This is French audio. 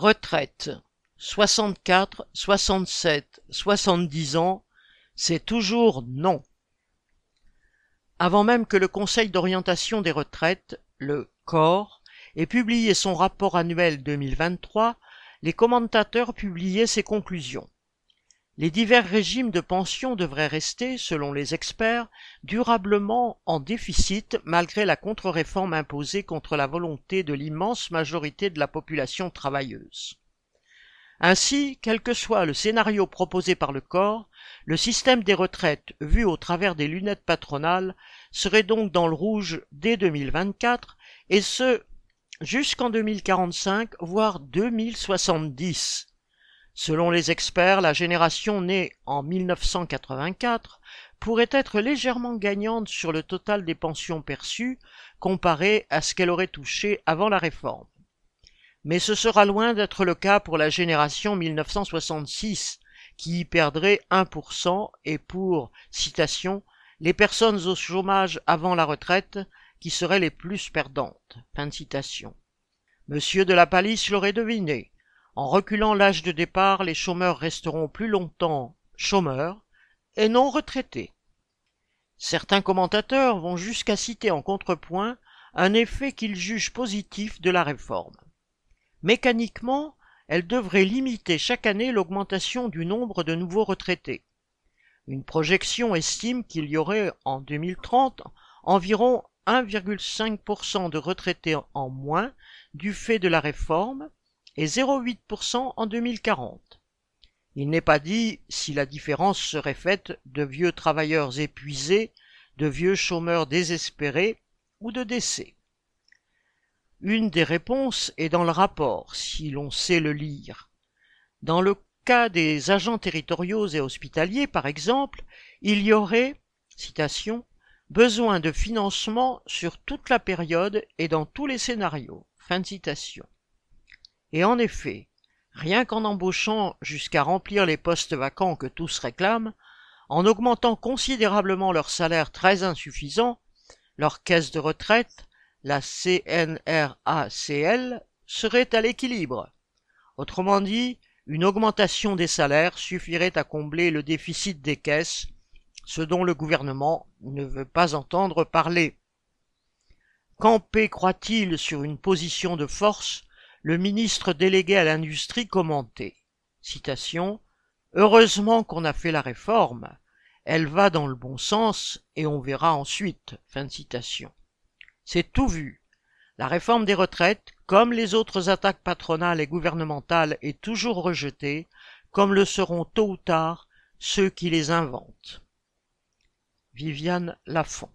Retraite. 64, 67, 70 ans, c'est toujours non. Avant même que le Conseil d'orientation des retraites, le COR, ait publié son rapport annuel 2023, les commentateurs publiaient ses conclusions. Les divers régimes de pension devraient rester, selon les experts, durablement en déficit malgré la contre-réforme imposée contre la volonté de l'immense majorité de la population travailleuse. Ainsi, quel que soit le scénario proposé par le corps, le système des retraites vu au travers des lunettes patronales serait donc dans le rouge dès 2024 et ce jusqu'en 2045 voire 2070 Selon les experts, la génération née en 1984 pourrait être légèrement gagnante sur le total des pensions perçues comparé à ce qu'elle aurait touché avant la réforme. Mais ce sera loin d'être le cas pour la génération 1966 qui y perdrait 1% et pour, citation, les personnes au chômage avant la retraite qui seraient les plus perdantes. Fin de citation. Monsieur de la Palisse l'aurait deviné. En reculant l'âge de départ, les chômeurs resteront plus longtemps chômeurs et non retraités. Certains commentateurs vont jusqu'à citer en contrepoint un effet qu'ils jugent positif de la réforme. Mécaniquement, elle devrait limiter chaque année l'augmentation du nombre de nouveaux retraités. Une projection estime qu'il y aurait en 2030 environ 1,5% de retraités en moins du fait de la réforme et 0,8% en 2040. Il n'est pas dit si la différence serait faite de vieux travailleurs épuisés, de vieux chômeurs désespérés ou de décès. Une des réponses est dans le rapport, si l'on sait le lire. Dans le cas des agents territoriaux et hospitaliers, par exemple, il y aurait, besoin de financement sur toute la période et dans tous les scénarios. Fin citation. Et en effet, rien qu'en embauchant jusqu'à remplir les postes vacants que tous réclament, en augmentant considérablement leur salaire très insuffisant, leur caisse de retraite, la CNRACL, serait à l'équilibre. Autrement dit, une augmentation des salaires suffirait à combler le déficit des caisses, ce dont le gouvernement ne veut pas entendre parler. Campé croit-il sur une position de force le ministre délégué à l'industrie commentait citation Heureusement qu'on a fait la réforme, elle va dans le bon sens et on verra ensuite. Fin de citation. C'est tout vu. La réforme des retraites, comme les autres attaques patronales et gouvernementales, est toujours rejetée, comme le seront tôt ou tard ceux qui les inventent. Viviane Lafont